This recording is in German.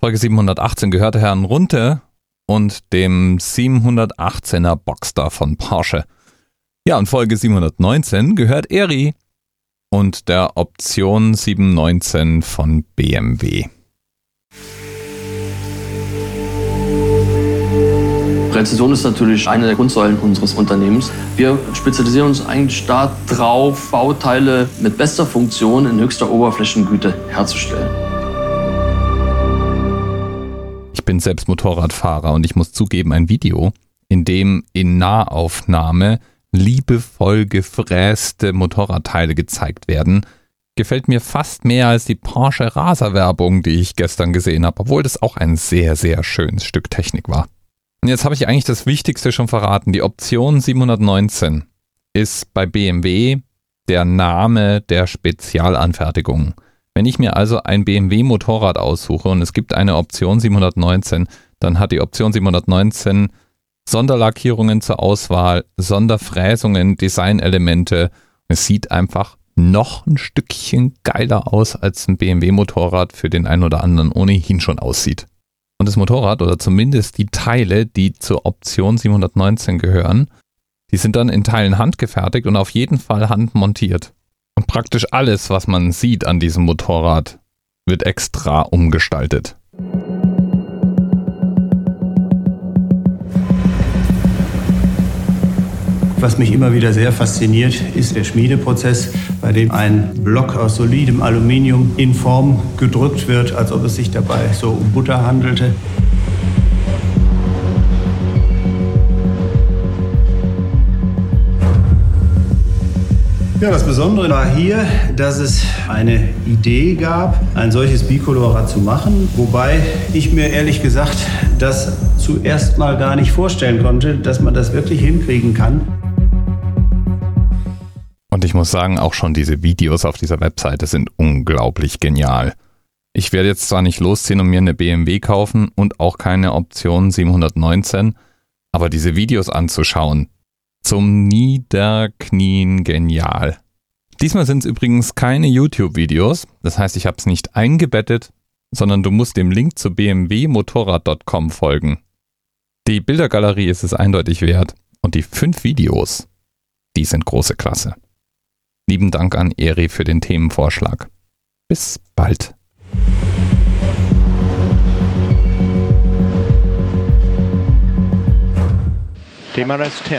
Folge 718 gehörte Herrn Runte und dem 718er Boxster von Porsche. Ja, und Folge 719 gehört Eri und der Option 719 von BMW. Präzision ist natürlich eine der Grundsäulen unseres Unternehmens. Wir spezialisieren uns eigentlich darauf, Bauteile mit bester Funktion in höchster Oberflächengüte herzustellen. Bin selbst Motorradfahrer und ich muss zugeben, ein Video, in dem in Nahaufnahme liebevoll gefräste Motorradteile gezeigt werden, gefällt mir fast mehr als die Porsche Raser Werbung, die ich gestern gesehen habe, obwohl das auch ein sehr, sehr schönes Stück Technik war. Und jetzt habe ich eigentlich das Wichtigste schon verraten. Die Option 719 ist bei BMW der Name der Spezialanfertigung. Wenn ich mir also ein BMW Motorrad aussuche und es gibt eine Option 719, dann hat die Option 719 Sonderlackierungen zur Auswahl, Sonderfräsungen, Designelemente. Es sieht einfach noch ein Stückchen geiler aus, als ein BMW-Motorrad für den einen oder anderen ohnehin schon aussieht. Und das Motorrad oder zumindest die Teile, die zur Option 719 gehören, die sind dann in Teilen handgefertigt und auf jeden Fall handmontiert. Und praktisch alles, was man sieht an diesem Motorrad, wird extra umgestaltet. Was mich immer wieder sehr fasziniert, ist der Schmiedeprozess, bei dem ein Block aus solidem Aluminium in Form gedrückt wird, als ob es sich dabei so um Butter handelte. Ja, das Besondere war hier, dass es eine Idee gab, ein solches Bicolorat zu machen, wobei ich mir ehrlich gesagt das zuerst mal gar nicht vorstellen konnte, dass man das wirklich hinkriegen kann. Und ich muss sagen, auch schon diese Videos auf dieser Webseite sind unglaublich genial. Ich werde jetzt zwar nicht losziehen und mir eine BMW kaufen und auch keine Option 719, aber diese Videos anzuschauen, zum Niederknien genial. Diesmal sind es übrigens keine YouTube-Videos, das heißt, ich habe es nicht eingebettet, sondern du musst dem Link zu bmwmotorrad.com folgen. Die Bildergalerie ist es eindeutig wert und die fünf Videos, die sind große Klasse. Lieben Dank an Eri für den Themenvorschlag. Bis bald. TMRS 10,